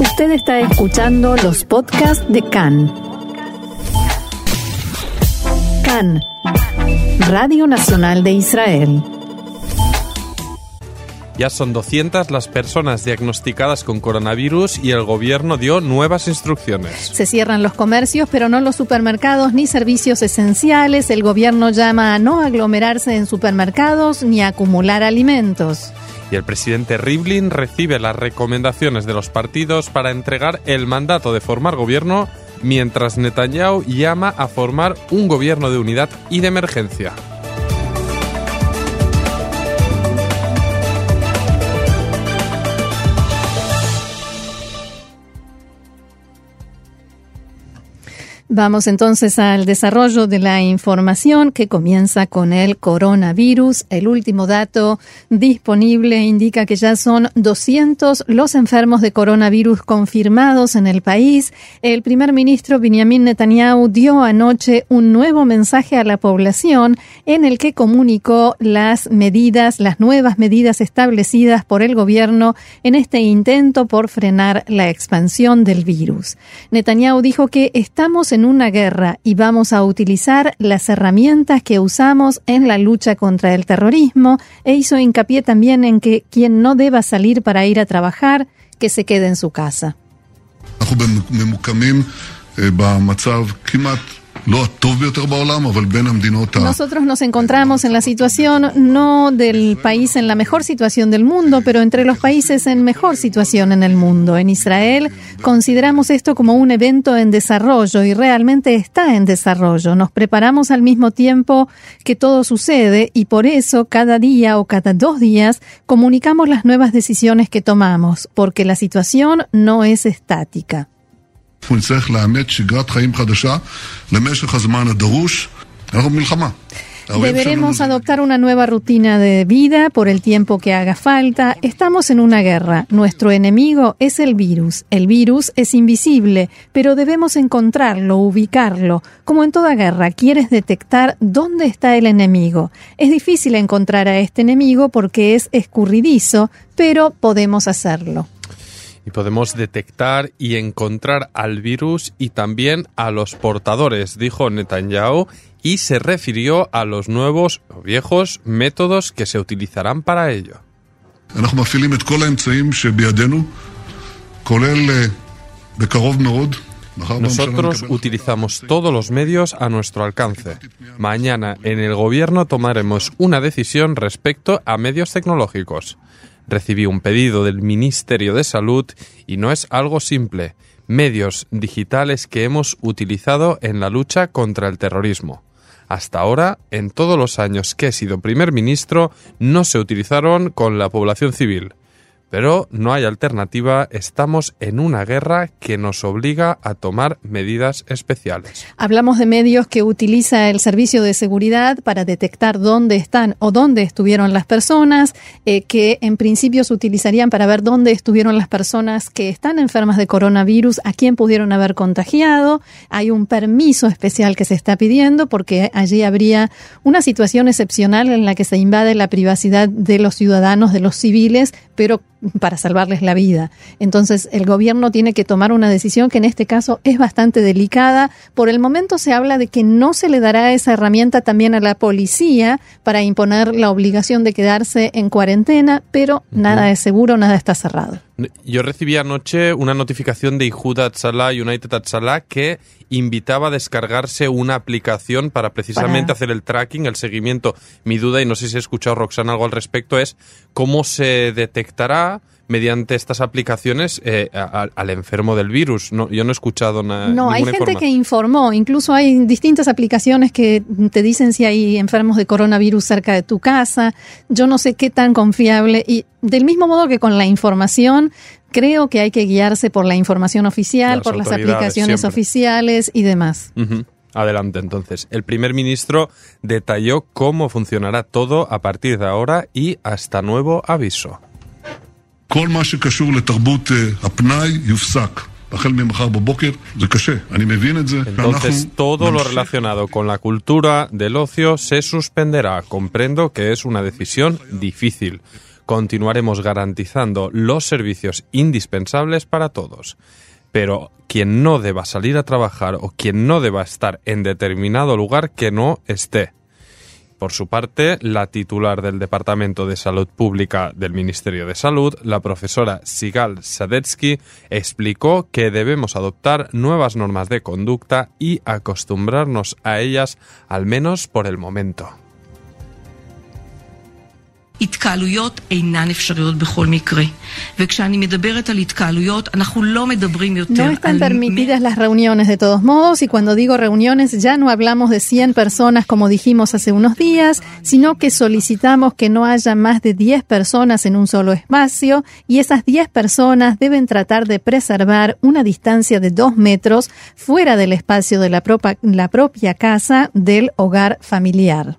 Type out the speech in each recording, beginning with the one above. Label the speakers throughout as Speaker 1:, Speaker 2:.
Speaker 1: Usted está escuchando los podcasts de CAN. CAN, Radio Nacional de Israel.
Speaker 2: Ya son 200 las personas diagnosticadas con coronavirus y el gobierno dio nuevas instrucciones.
Speaker 1: Se cierran los comercios, pero no los supermercados ni servicios esenciales. El gobierno llama a no aglomerarse en supermercados ni a acumular alimentos.
Speaker 2: Y el presidente Rivlin recibe las recomendaciones de los partidos para entregar el mandato de formar gobierno, mientras Netanyahu llama a formar un gobierno de unidad y de emergencia.
Speaker 1: Vamos entonces al desarrollo de la información que comienza con el coronavirus. El último dato disponible indica que ya son 200 los enfermos de coronavirus confirmados en el país. El primer ministro Benjamin Netanyahu dio anoche un nuevo mensaje a la población en el que comunicó las medidas, las nuevas medidas establecidas por el gobierno en este intento por frenar la expansión del virus. Netanyahu dijo que estamos en una guerra y vamos a utilizar las herramientas que usamos en la lucha contra el terrorismo e hizo hincapié también en que quien no deba salir para ir a trabajar, que se quede en su casa. Nosotros nos encontramos en la situación no del país en la mejor situación del mundo, pero entre los países en mejor situación en el mundo. En Israel consideramos esto como un evento en desarrollo y realmente está en desarrollo. Nos preparamos al mismo tiempo que todo sucede y por eso cada día o cada dos días comunicamos las nuevas decisiones que tomamos, porque la situación no es estática. Deberemos adoptar una nueva rutina de vida por el tiempo que haga falta. Estamos en una guerra. Nuestro enemigo es el virus. El virus es invisible, pero debemos encontrarlo, ubicarlo. Como en toda guerra, quieres detectar dónde está el enemigo. Es difícil encontrar a este enemigo porque es escurridizo, pero podemos hacerlo
Speaker 2: y podemos detectar y encontrar al virus y también a los portadores, dijo Netanyahu, y se refirió a los nuevos o viejos métodos que se utilizarán para ello. Nosotros utilizamos todos los medios a nuestro alcance. Mañana en el gobierno tomaremos una decisión respecto a medios tecnológicos. Recibí un pedido del Ministerio de Salud y no es algo simple. Medios digitales que hemos utilizado en la lucha contra el terrorismo. Hasta ahora, en todos los años que he sido primer ministro, no se utilizaron con la población civil. Pero no hay alternativa, estamos en una guerra que nos obliga a tomar medidas especiales.
Speaker 1: Hablamos de medios que utiliza el servicio de seguridad para detectar dónde están o dónde estuvieron las personas, eh, que en principio se utilizarían para ver dónde estuvieron las personas que están enfermas de coronavirus, a quién pudieron haber contagiado. Hay un permiso especial que se está pidiendo porque allí habría una situación excepcional en la que se invade la privacidad de los ciudadanos, de los civiles, pero para salvarles la vida. Entonces, el gobierno tiene que tomar una decisión que en este caso es bastante delicada. Por el momento se habla de que no se le dará esa herramienta también a la policía para imponer la obligación de quedarse en cuarentena, pero nada es seguro, nada está cerrado.
Speaker 2: Yo recibí anoche una notificación de Ihuda Atzala, United Atzala, que invitaba a descargarse una aplicación para precisamente hacer el tracking, el seguimiento. Mi duda, y no sé si he escuchado Roxana algo al respecto, es cómo se detectará mediante estas aplicaciones eh, al, enfermo del virus. No, yo no he escuchado nada.
Speaker 1: No, hay gente que informó. Incluso hay distintas aplicaciones que te dicen si hay enfermos de coronavirus cerca de tu casa. Yo no sé qué tan confiable. Y del mismo modo que con la información, creo que hay que guiarse por la información oficial, por las aplicaciones oficiales y demás.
Speaker 2: Adelante, entonces. El primer ministro detalló cómo funcionará todo a partir de ahora y hasta nuevo aviso. Entonces todo lo relacionado con la cultura del ocio se suspenderá. Comprendo que es una decisión difícil. continuaremos garantizando los servicios indispensables para todos. Pero quien no deba salir a trabajar o quien no deba estar en determinado lugar que no esté. Por su parte, la titular del Departamento de Salud Pública del Ministerio de Salud, la profesora Sigal Sadetsky, explicó que debemos adoptar nuevas normas de conducta y acostumbrarnos a ellas al menos por el momento.
Speaker 1: No están permitidas las reuniones de todos modos y cuando digo reuniones ya no hablamos de 100 personas como dijimos hace unos días, sino que solicitamos que no haya más de 10 personas en un solo espacio y esas 10 personas deben tratar de preservar una distancia de 2 metros fuera del espacio de la, la propia casa del hogar familiar.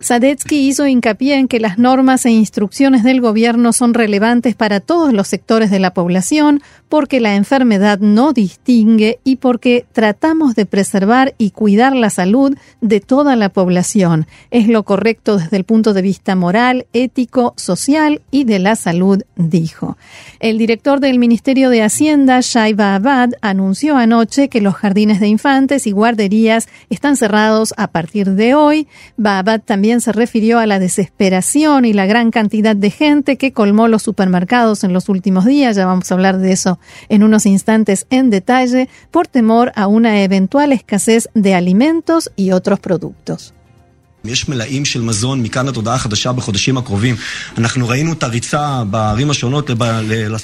Speaker 1: Sadetsky hizo hincapié en que las normas e instrucciones del gobierno son relevantes para todos los sectores de la población porque la enfermedad no distingue y porque tratamos de preservar y cuidar la salud de toda la población. Es lo correcto desde el punto de vista moral, ético, social y de la salud, dijo. El director del Ministerio de Hacienda, Shaiba Abad, anunció anoche que los jardines de infantes y guarderías están cerrados a partir de hoy. También se refirió a la desesperación y la gran cantidad de gente que colmó los supermercados en los últimos días. Ya vamos a hablar de eso en unos instantes en detalle, por temor a una eventual escasez de alimentos y otros productos.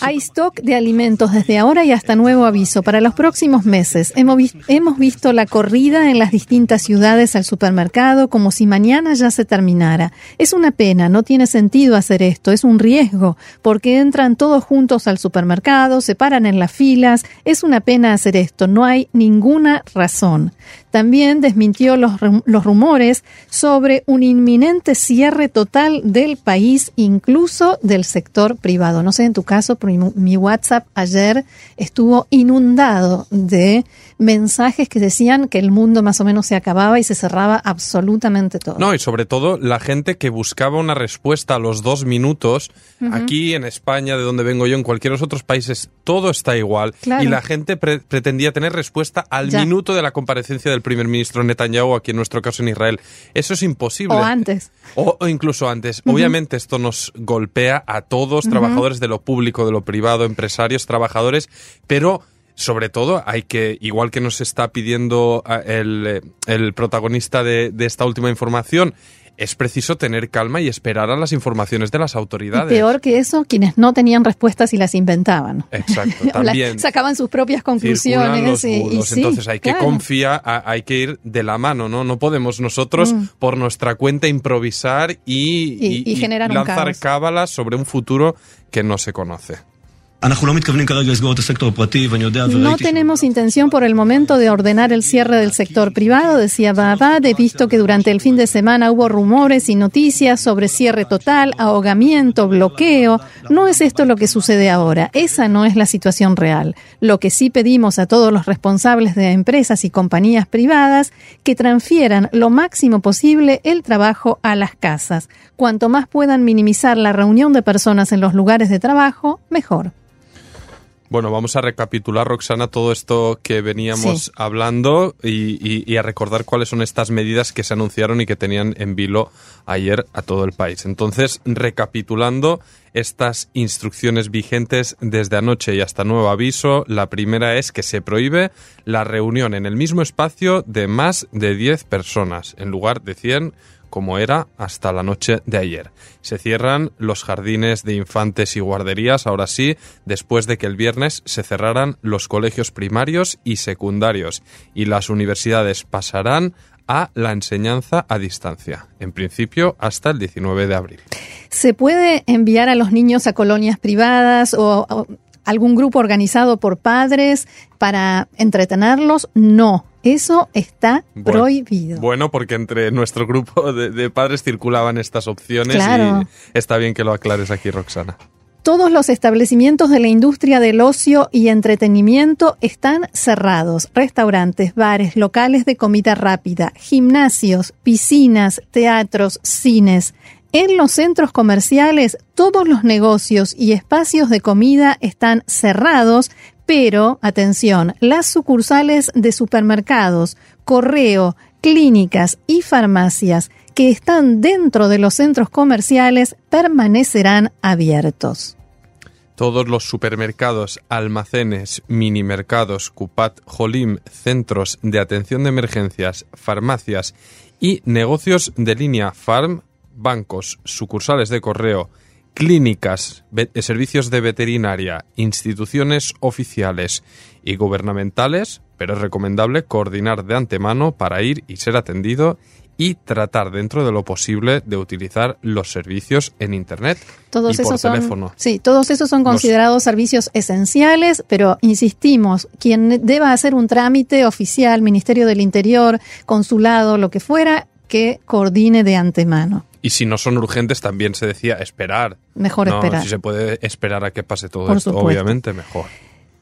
Speaker 1: Hay stock de alimentos desde ahora y hasta nuevo aviso para los próximos meses. Hemos, hemos visto la corrida en las distintas ciudades al supermercado como si mañana ya se terminara. Es una pena, no tiene sentido hacer esto, es un riesgo, porque entran todos juntos al supermercado, se paran en las filas. Es una pena hacer esto, no hay ninguna razón. También desmintió los, los rumores sobre un inminente cierre total del país, incluso del sector privado. No sé en tu caso, pero mi, WhatsApp ayer estuvo inundado de mensajes que decían que el mundo más o menos se acababa y se cerraba absolutamente todo.
Speaker 2: No, y sobre todo la gente que buscaba una respuesta a los dos minutos. Aquí en España, de donde vengo yo, en cualquier otros países, todo está igual. Y la gente pretendía tener respuesta al minuto de la comparecencia del primer ministro Netanyahu, aquí en nuestro caso en Israel. Eso es imposible.
Speaker 1: O antes.
Speaker 2: O, incluso antes. Obviamente esto nos golpea a todos, trabajadores de lo público, de lo privado, empresarios, trabajadores, pero sobre todo hay que, igual que nos está pidiendo ah, el, el protagonista de, de, esta última información, es preciso tener calma y esperar a las informaciones de las autoridades.
Speaker 1: peor que eso, quienes no tenían respuestas y las inventaban.
Speaker 2: Exacto, también.
Speaker 1: sacaban sus propias conclusiones.
Speaker 2: entonces hay que confiar, hay que ir de la mano, ¿no? No podemos nosotros mm. por nuestra cuenta improvisar y,
Speaker 1: y
Speaker 2: lanzar cábalas sobre un futuro que no se conoce.
Speaker 1: No tenemos intención por el momento de ordenar el cierre del sector privado, decía Babad. He visto que durante el fin de semana hubo rumores y noticias sobre cierre total, ahogamiento, bloqueo. No es esto lo que sucede ahora. Esa no es la situación real. Lo que sí pedimos a todos los responsables de empresas y compañías privadas que transfieran lo máximo posible el trabajo a las casas. Cuanto más puedan minimizar la reunión de personas en los lugares de trabajo, mejor.
Speaker 2: Bueno, vamos a recapitular, Roxana, todo esto que veníamos hablando y, a recordar cuáles son estas medidas que se anunciaron y que tenían en vilo ayer a todo el país. Entonces, recapitulando estas instrucciones vigentes desde anoche y hasta nuevo aviso, la primera es que se prohíbe la reunión en el mismo espacio de más de 10 personas, en lugar de 100 como era hasta la noche de ayer. Se cierran los jardines de infantes y guarderías, ahora sí, después de que el viernes se cerraran los colegios primarios y secundarios y las universidades pasarán a la enseñanza a distancia, en principio hasta el 19 de abril.
Speaker 1: ¿Se puede enviar a los niños a colonias privadas o, algún grupo organizado por padres para entretenerlos? No. Eso está prohibido.
Speaker 2: Bueno, porque entre nuestro grupo de, padres circulaban estas opciones y está bien que lo aclares aquí, Roxana.
Speaker 1: Todos los establecimientos de la industria del ocio y entretenimiento están cerrados. Restaurantes, bares, locales de comida rápida, gimnasios, piscinas, teatros, cines. En los centros comerciales, todos los negocios y espacios de comida están cerrados, pero, atención, las sucursales de supermercados, correo, clínicas y farmacias que están dentro de los centros comerciales permanecerán abiertos.
Speaker 2: Todos los supermercados, almacenes, minimercados, Cupat, Jolim, centros de atención de emergencias, farmacias y negocios de línea Farm, bancos, sucursales de correo, clínicas, servicios de veterinaria, instituciones oficiales y gubernamentales, pero es recomendable coordinar de antemano para ir y ser atendido y tratar dentro de lo posible de utilizar los servicios en internet
Speaker 1: todos
Speaker 2: y
Speaker 1: esos
Speaker 2: por teléfono.
Speaker 1: sí, todos esos son considerados servicios esenciales, pero insistimos, quien deba hacer un trámite oficial, Ministerio del Interior, consulado, lo que fuera, que coordine de antemano.
Speaker 2: Y si no son urgentes, también se decía esperar.
Speaker 1: Mejor
Speaker 2: No,
Speaker 1: esperar.
Speaker 2: Si se puede esperar a que pase todo
Speaker 1: Por
Speaker 2: esto,
Speaker 1: supuesto.
Speaker 2: obviamente mejor.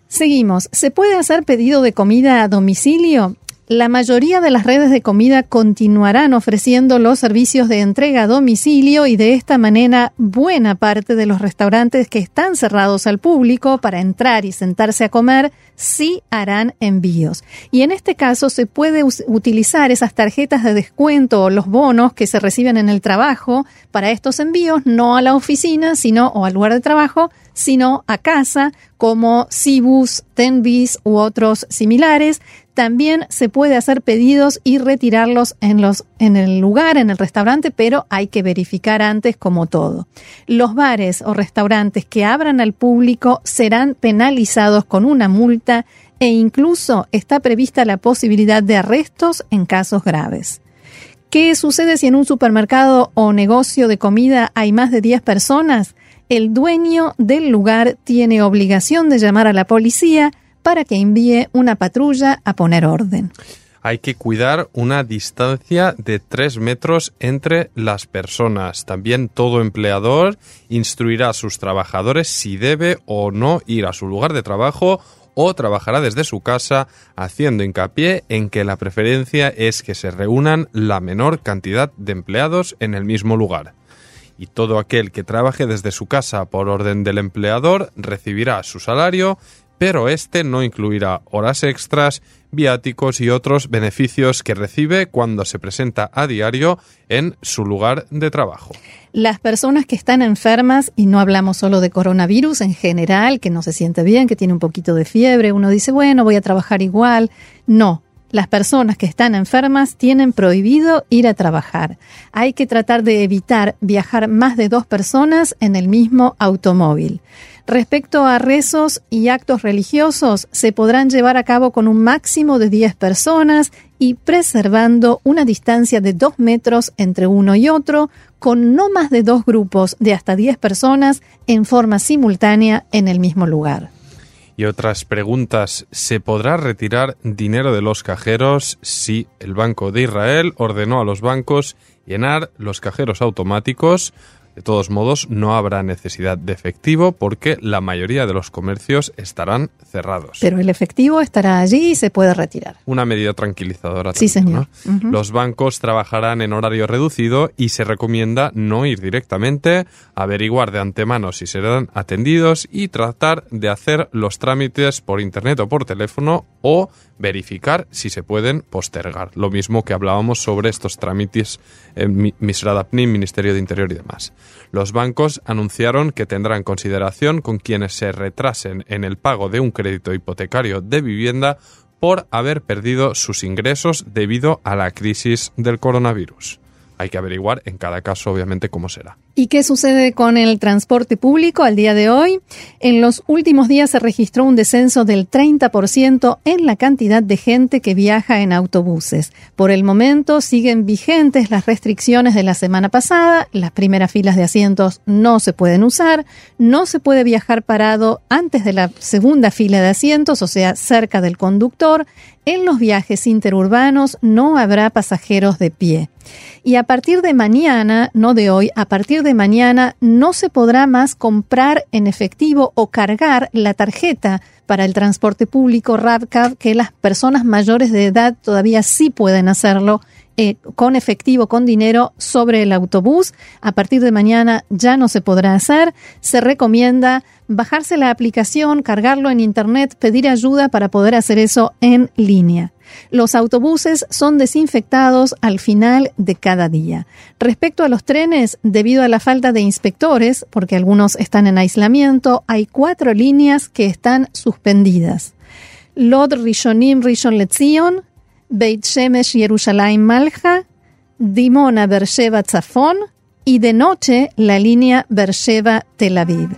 Speaker 1: Seguimos. ¿Se puede hacer pedido de comida a domicilio? La mayoría de las redes de comida continuarán ofreciendo los servicios de entrega a domicilio y de esta manera buena parte de los restaurantes que están cerrados al público para entrar y sentarse a comer sí harán envíos. Y en este caso se puede utilizar esas tarjetas de descuento o los bonos que se reciben en el trabajo para estos envíos, no a la oficina, sino o al lugar de trabajo, sino a casa, como Cibus, Tenbis u otros similares. También se puede hacer pedidos y retirarlos en, los, en el lugar, en el restaurante, pero hay que verificar antes como todo. Los bares o restaurantes que abran al público serán penalizados con una multa e incluso está prevista la posibilidad de arrestos en casos graves. ¿Qué sucede si en un supermercado o negocio de comida hay más de 10 personas? El dueño del lugar tiene obligación de llamar a la policía para que envíe una patrulla a poner orden.
Speaker 2: Hay que cuidar una distancia de 3 metros entre las personas. También todo empleador instruirá a sus trabajadores si debe o no ir a su lugar de trabajo o trabajará desde su casa, haciendo hincapié en que la preferencia es que se reúnan la menor cantidad de empleados en el mismo lugar. Y todo aquel que trabaje desde su casa por orden del empleador recibirá su salario, pero este no incluirá horas extras, viáticos y otros beneficios que recibe cuando se presenta a diario en su lugar de trabajo.
Speaker 1: Las personas que están enfermas, y no hablamos solo de coronavirus en general, que no se siente bien, que tiene un poquito de fiebre, uno dice, bueno, voy a trabajar igual. No, las personas que están enfermas tienen prohibido ir a trabajar. Hay que tratar de evitar viajar más de dos personas en el mismo automóvil. Respecto a rezos y actos religiosos, se podrán llevar a cabo con un máximo de 10 personas y preservando una distancia de 2 metros entre uno y otro, con no más de dos grupos de hasta 10 personas en forma simultánea en el mismo lugar.
Speaker 2: Y otras preguntas, ¿se podrá retirar dinero de los cajeros si el Banco de Israel ordenó a los bancos llenar los cajeros automáticos? De todos modos, no habrá necesidad de efectivo porque la mayoría de los comercios estarán cerrados.
Speaker 1: Pero el efectivo estará allí y se puede retirar.
Speaker 2: Una medida tranquilizadora.
Speaker 1: Sí,
Speaker 2: también,
Speaker 1: señor.
Speaker 2: ¿no? Los bancos trabajarán en horario reducido y se recomienda no ir directamente, averiguar de antemano si serán atendidos y tratar de hacer los trámites por internet o por teléfono o verificar si se pueden postergar. Lo mismo que hablábamos sobre estos trámites en Apnim, Ministerio de Interior y demás. Los bancos anunciaron que tendrán consideración con quienes se retrasen en el pago de un crédito hipotecario de vivienda por haber perdido sus ingresos debido a la crisis del coronavirus. Hay que averiguar en cada caso, obviamente, cómo será.
Speaker 1: ¿Y qué sucede con el transporte público al día de hoy? En los últimos días se registró un descenso del 30% en la cantidad de gente que viaja en autobuses. Por el momento siguen vigentes las restricciones de la semana pasada. Las primeras filas de asientos no se pueden usar. No se puede viajar parado antes de la segunda fila de asientos, o sea, cerca del conductor. En los viajes interurbanos no habrá pasajeros de pie. Y a partir de mañana, no de hoy, a partir de mañana no se podrá más comprar en efectivo o cargar la tarjeta para el transporte público RAVCAV que las personas mayores de edad todavía sí pueden hacerlo eh, con efectivo, con dinero sobre el autobús. A partir de mañana ya no se podrá hacer. Se recomienda bajarse la aplicación, cargarlo en Internet, pedir ayuda para poder hacer eso en línea. Los autobuses son desinfectados al final de cada día. Respecto a los trenes, debido a la falta de inspectores, porque algunos están en aislamiento, hay cuatro líneas que están suspendidas. Lod Rishonim Rishon Lezion, Beit Shemesh Yerushalayim Malja, Dimona Bersheva Tzafon y de noche la línea Bersheva Tel Aviv.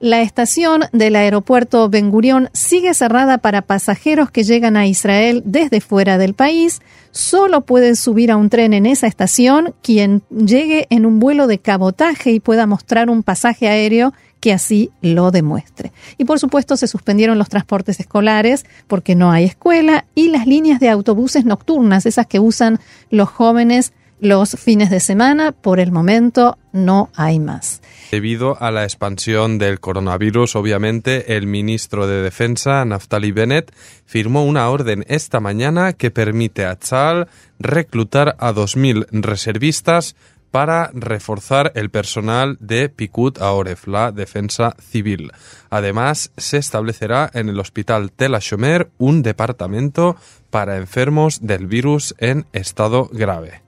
Speaker 1: La estación del aeropuerto Ben Gurion sigue cerrada para pasajeros que llegan a Israel desde fuera del país. Solo puede subir a un tren en esa estación quien llegue en un vuelo de cabotaje y pueda mostrar un pasaje aéreo que así lo demuestre. Y por supuesto se suspendieron los transportes escolares porque no hay escuela y las líneas de autobuses nocturnas, esas que usan los jóvenes los fines de semana, por el momento no hay más.
Speaker 2: Debido a la expansión del coronavirus, obviamente, el ministro de Defensa, Naftali Bennett, firmó una orden esta mañana que permite a Tzal reclutar a 2.000 reservistas para reforzar el personal de Pikut Aoref, la defensa civil. Además, se establecerá en el hospital Tel Ashomer un departamento para enfermos del virus en estado grave.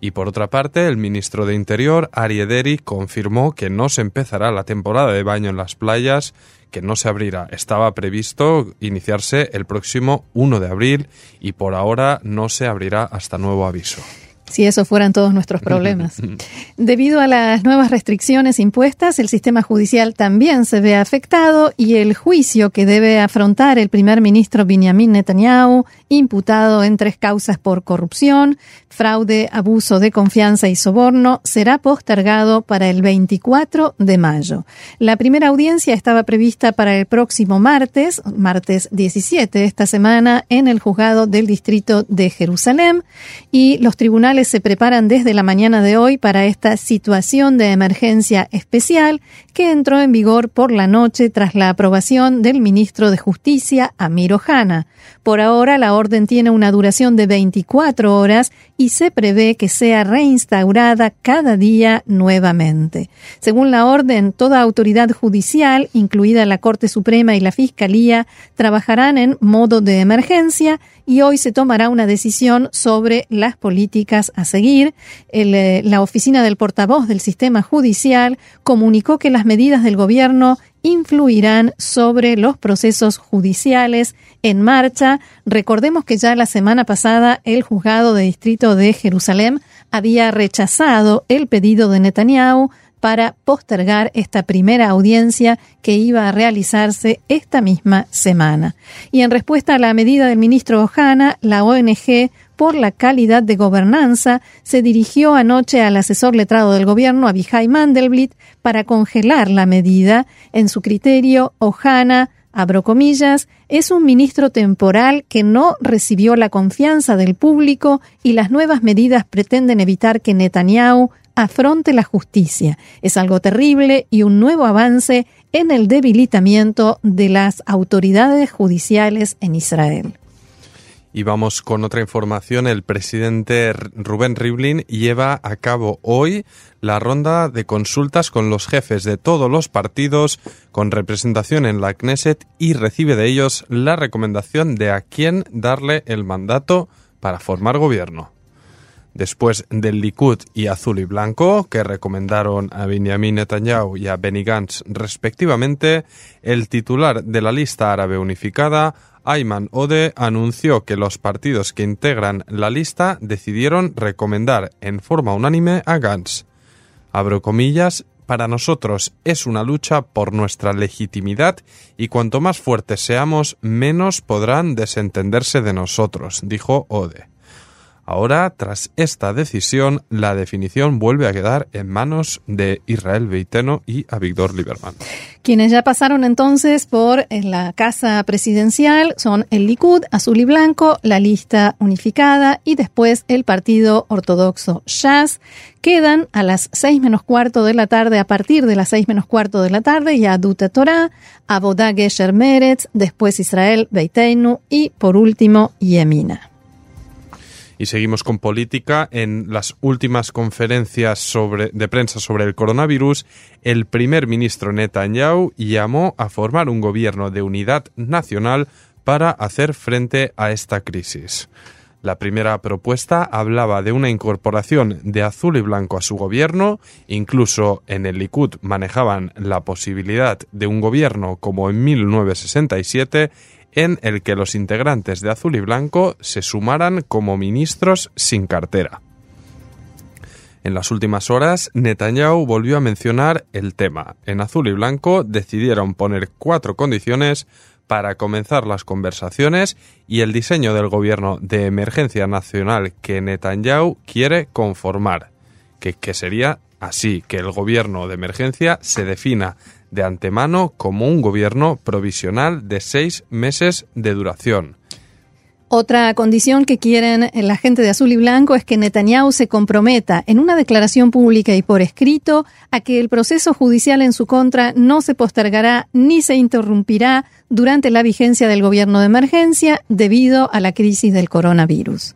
Speaker 2: Y por otra parte, el ministro de Interior, Ari confirmó que no se empezará la temporada de baño en las playas, que no se abrirá. Estaba previsto iniciarse el próximo 1 de abril y por ahora no se abrirá hasta nuevo aviso
Speaker 1: si eso fueran todos nuestros problemas. Debido a las nuevas restricciones impuestas, el sistema judicial también se ve afectado y el juicio que debe afrontar el primer ministro Benjamin Netanyahu, imputado en tres causas por corrupción, fraude, abuso de confianza y soborno, será postergado para el 24 de mayo. La primera audiencia estaba prevista para el próximo martes, martes 17 de esta semana, en el juzgado del distrito de Jerusalén y los tribunales se preparan desde la mañana de hoy para esta situación de emergencia especial que entró en vigor por la noche tras la aprobación del ministro de Justicia, Amir Ohana. Por ahora, la orden tiene una duración de 24 horas y se prevé que sea reinstaurada cada día nuevamente. Según la orden, toda autoridad judicial, incluida la Corte Suprema y la Fiscalía, trabajarán en modo de emergencia y hoy se tomará una decisión sobre las políticas a seguir. Eh, la oficina del portavoz del sistema judicial comunicó que las medidas del gobierno influirán sobre los procesos judiciales en marcha. Recordemos que ya la semana pasada el juzgado de distrito de Jerusalén había rechazado el pedido de Netanyahu para postergar esta primera audiencia que iba a realizarse esta misma semana. Y en respuesta a la medida del ministro Ojana, la ONG por la calidad de gobernanza se dirigió anoche al asesor letrado del gobierno, Abihai Mandelblit, para congelar la medida. En su criterio, Ojana abro comillas, es un ministro temporal que no recibió la confianza del público y las nuevas medidas pretenden evitar que Netanyahu afronte la justicia. Es algo terrible y un nuevo avance en el debilitamiento de las autoridades judiciales en Israel.
Speaker 2: Y vamos con otra información. El presidente Rubén Rivlin lleva a cabo hoy la ronda de consultas con los jefes de todos los partidos con representación en la Knesset y recibe de ellos la recomendación de a quién darle el mandato para formar gobierno después del Likud y Azul y Blanco, que recomendaron a Benjamin Netanyahu y a Benny Gantz respectivamente, el titular de la lista árabe unificada, Ayman Ode, anunció que los partidos que integran la lista decidieron recomendar en forma unánime a Gantz. Abro comillas, para nosotros es una lucha por nuestra legitimidad y cuanto más fuertes seamos, menos podrán desentenderse de nosotros, dijo Ode. Ahora, tras esta decisión, la definición vuelve a quedar en manos de Israel Beiteno y a Víctor Lieberman.
Speaker 1: Quienes ya pasaron entonces por eh, la casa presidencial son el Likud, azul y blanco, la lista unificada y después el partido ortodoxo Shas. Quedan a las seis menos cuarto de la tarde, a partir de las seis menos cuarto de la tarde, Yaduta Torah, Abodá Gesher Meretz, después Israel Beitenu y por último Yemina.
Speaker 2: Y seguimos con política. En las últimas conferencias de prensa sobre el coronavirus, el primer ministro Netanyahu llamó a formar un gobierno de unidad nacional para hacer frente a esta crisis. La primera propuesta hablaba de una incorporación de azul y blanco a su gobierno, incluso en el Likud manejaban la posibilidad de un gobierno como en 1967 en el que los integrantes de azul y blanco se sumaran como ministros sin cartera. En las últimas horas, Netanyahu volvió a mencionar el tema. En azul y blanco decidieron poner cuatro condiciones para comenzar las conversaciones y el diseño del gobierno de emergencia nacional que Netanyahu quiere conformar, que, que sería así, que el gobierno de emergencia se defina de antemano como un gobierno provisional de seis meses de duración.
Speaker 1: Otra condición que quieren la gente de azul y blanco es que Netanyahu se comprometa en una declaración pública y por escrito a que el proceso judicial en su contra no se postergará ni se interrumpirá durante la vigencia del gobierno de emergencia debido a la crisis del coronavirus.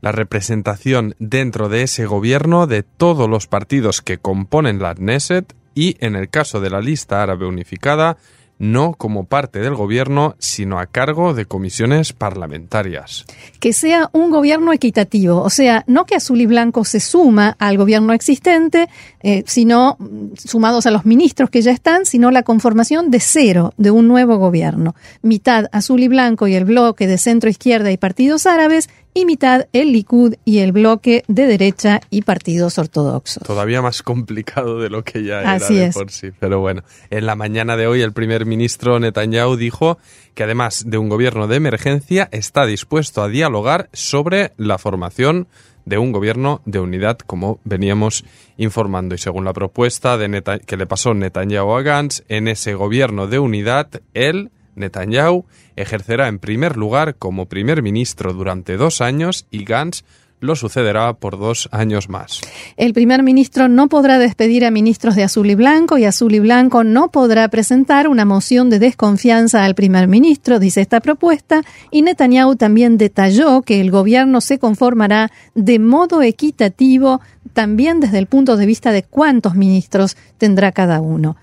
Speaker 2: La representación dentro de ese gobierno de todos los partidos que componen la Knesset y, en el caso de la lista árabe unificada, no como parte del gobierno, sino a cargo de comisiones parlamentarias.
Speaker 1: Que sea un gobierno equitativo, o sea, no que Azul y Blanco se suma al gobierno existente, eh, sino mm, sumados a los ministros que ya están, sino la conformación de cero de un nuevo gobierno. Mitad Azul y Blanco y el bloque de centro izquierda y partidos árabes y mitad el Likud y el bloque de derecha y partidos ortodoxos.
Speaker 2: Todavía más complicado de lo que ya era de por sí. Pero bueno, en la mañana de hoy el primer ministro Netanyahu dijo que además de un gobierno de emergencia está dispuesto a dialogar sobre la formación de un gobierno de unidad, como veníamos informando. Y según la propuesta de que le pasó Netanyahu a Gantz, en ese gobierno de unidad, él Netanyahu ejercerá en primer lugar como primer ministro durante dos años y Gantz lo sucederá por dos años más.
Speaker 1: El primer ministro no podrá despedir a ministros de azul y blanco y azul y blanco no podrá presentar una moción de desconfianza al primer ministro, dice esta propuesta, y Netanyahu también detalló que el gobierno se conformará de modo equitativo también desde el punto de vista de cuántos ministros tendrá cada uno.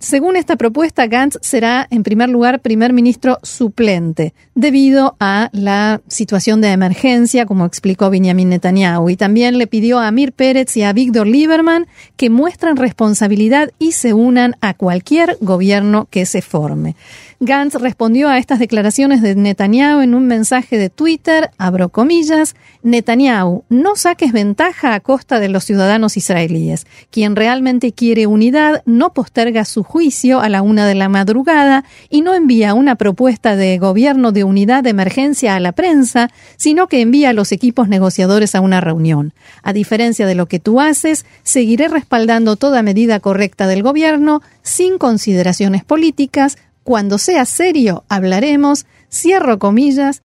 Speaker 1: Según esta propuesta, Gantz será, en primer lugar, primer ministro suplente, debido a la situación de emergencia, como explicó Benjamin Netanyahu. Y también le pidió a Amir Pérez y a Víctor Lieberman que muestren responsabilidad y se unan a cualquier gobierno que se forme. Gantz respondió a estas declaraciones de Netanyahu en un mensaje de Twitter, abro comillas, Netanyahu, no saques ventaja a costa de los ciudadanos israelíes. Quien realmente quiere unidad no posterga su juicio a la una de la madrugada y no envía una propuesta de gobierno de unidad de emergencia a la prensa, sino que envía a los equipos negociadores a una reunión. A diferencia de lo que tú haces, seguiré respaldando toda medida correcta del gobierno sin consideraciones políticas, cuando sea serio, hablaremos, cierro comillas,